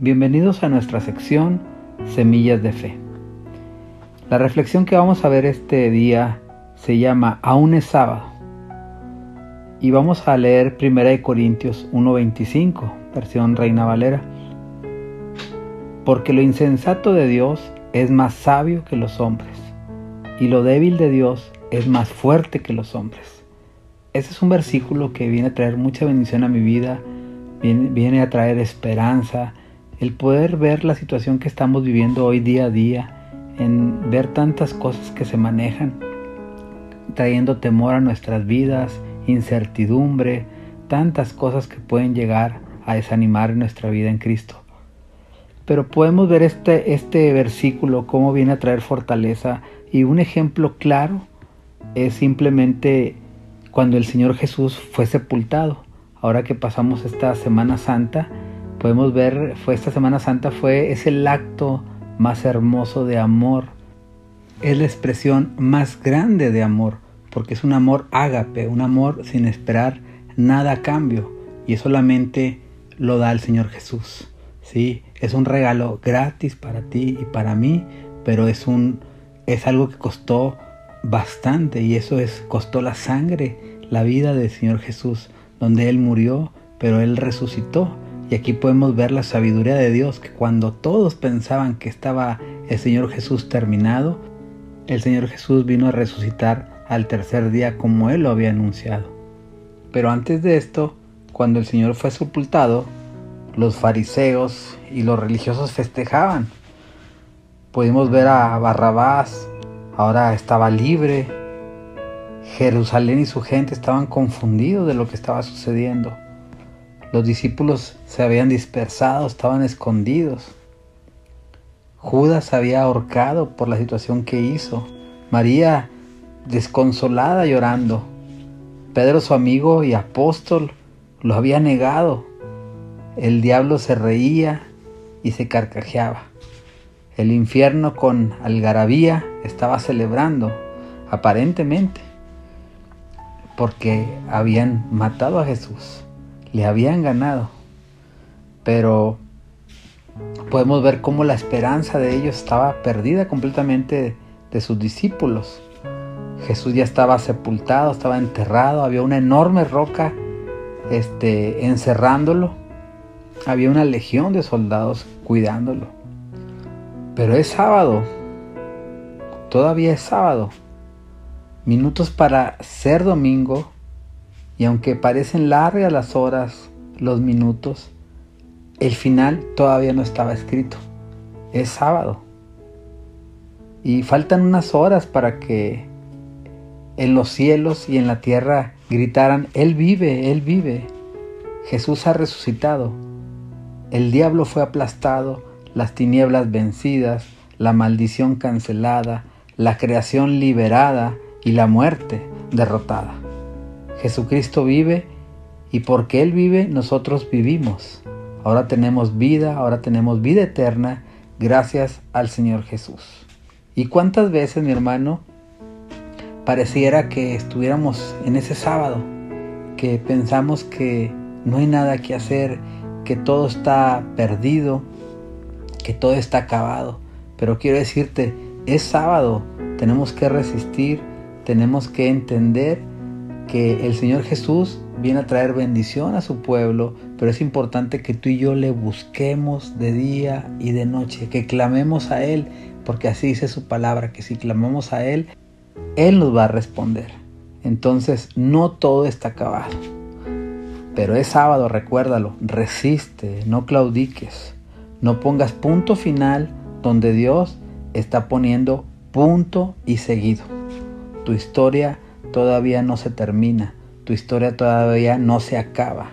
Bienvenidos a nuestra sección Semillas de Fe. La reflexión que vamos a ver este día se llama Aún es sábado. Y vamos a leer 1 Corintios 1:25, versión Reina Valera. Porque lo insensato de Dios es más sabio que los hombres, y lo débil de Dios es más fuerte que los hombres. Ese es un versículo que viene a traer mucha bendición a mi vida, viene, a traer esperanza, el poder ver la situación que estamos viviendo hoy día a día, en ver tantas cosas que se manejan, trayendo temor a nuestras vidas, incertidumbre, tantas cosas que pueden llegar a desanimar nuestra vida en Cristo. Pero podemos ver este, este versículo, cómo viene a traer fortaleza y un ejemplo claro es simplemente cuando el Señor Jesús fue sepultado. Ahora que pasamos esta Semana Santa, podemos ver, fue esta Semana Santa fue es el acto más hermoso de amor. Es la expresión más grande de amor, porque es un amor ágape, un amor sin esperar nada a cambio, y solamente lo da el Señor Jesús. Sí, es un regalo gratis para ti y para mí, pero es un es algo que costó bastante y eso es costó la sangre, la vida del Señor Jesús, donde Él murió, pero Él resucitó. Y aquí podemos ver la sabiduría de Dios, que cuando todos pensaban que estaba el Señor Jesús terminado, el Señor Jesús vino a resucitar al tercer día como Él lo había anunciado. Pero antes de esto, cuando el Señor fue sepultado, los fariseos y los religiosos festejaban. Pudimos ver a Barrabás ahora estaba libre. Jerusalén y su gente estaban confundidos de lo que estaba sucediendo. Los discípulos se habían dispersado, estaban escondidos. Judas había ahorcado por la situación que hizo. María desconsolada llorando. Pedro su amigo y apóstol lo había negado. El diablo se reía y se carcajeaba. El infierno con algarabía estaba celebrando, aparentemente, porque habían matado a Jesús, le habían ganado. Pero podemos ver cómo la esperanza de ellos estaba perdida completamente de sus discípulos. Jesús ya estaba sepultado, estaba enterrado, había una enorme roca este, encerrándolo, había una legión de soldados cuidándolo. Pero es sábado. Todavía es sábado. Minutos para ser domingo. Y aunque parecen largas las horas, los minutos, el final todavía no estaba escrito. Es sábado. Y faltan unas horas para que en los cielos y en la tierra gritaran, Él vive, Él vive. Jesús ha resucitado. El diablo fue aplastado las tinieblas vencidas, la maldición cancelada, la creación liberada y la muerte derrotada. Jesucristo vive y porque Él vive nosotros vivimos. Ahora tenemos vida, ahora tenemos vida eterna gracias al Señor Jesús. ¿Y cuántas veces, mi hermano, pareciera que estuviéramos en ese sábado, que pensamos que no hay nada que hacer, que todo está perdido, que todo está acabado. Pero quiero decirte, es sábado, tenemos que resistir, tenemos que entender que el Señor Jesús viene a traer bendición a su pueblo, pero es importante que tú y yo le busquemos de día y de noche, que clamemos a Él, porque así dice su palabra, que si clamamos a Él, Él nos va a responder. Entonces, no todo está acabado. Pero es sábado, recuérdalo, resiste, no claudiques. No pongas punto final donde Dios está poniendo punto y seguido. Tu historia todavía no se termina, tu historia todavía no se acaba.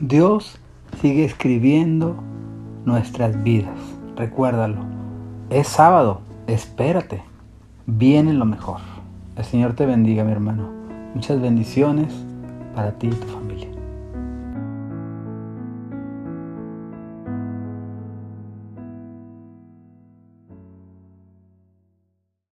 Dios sigue escribiendo nuestras vidas. Recuérdalo. Es sábado, espérate. Viene lo mejor. El Señor te bendiga, mi hermano. Muchas bendiciones para ti y tu familia.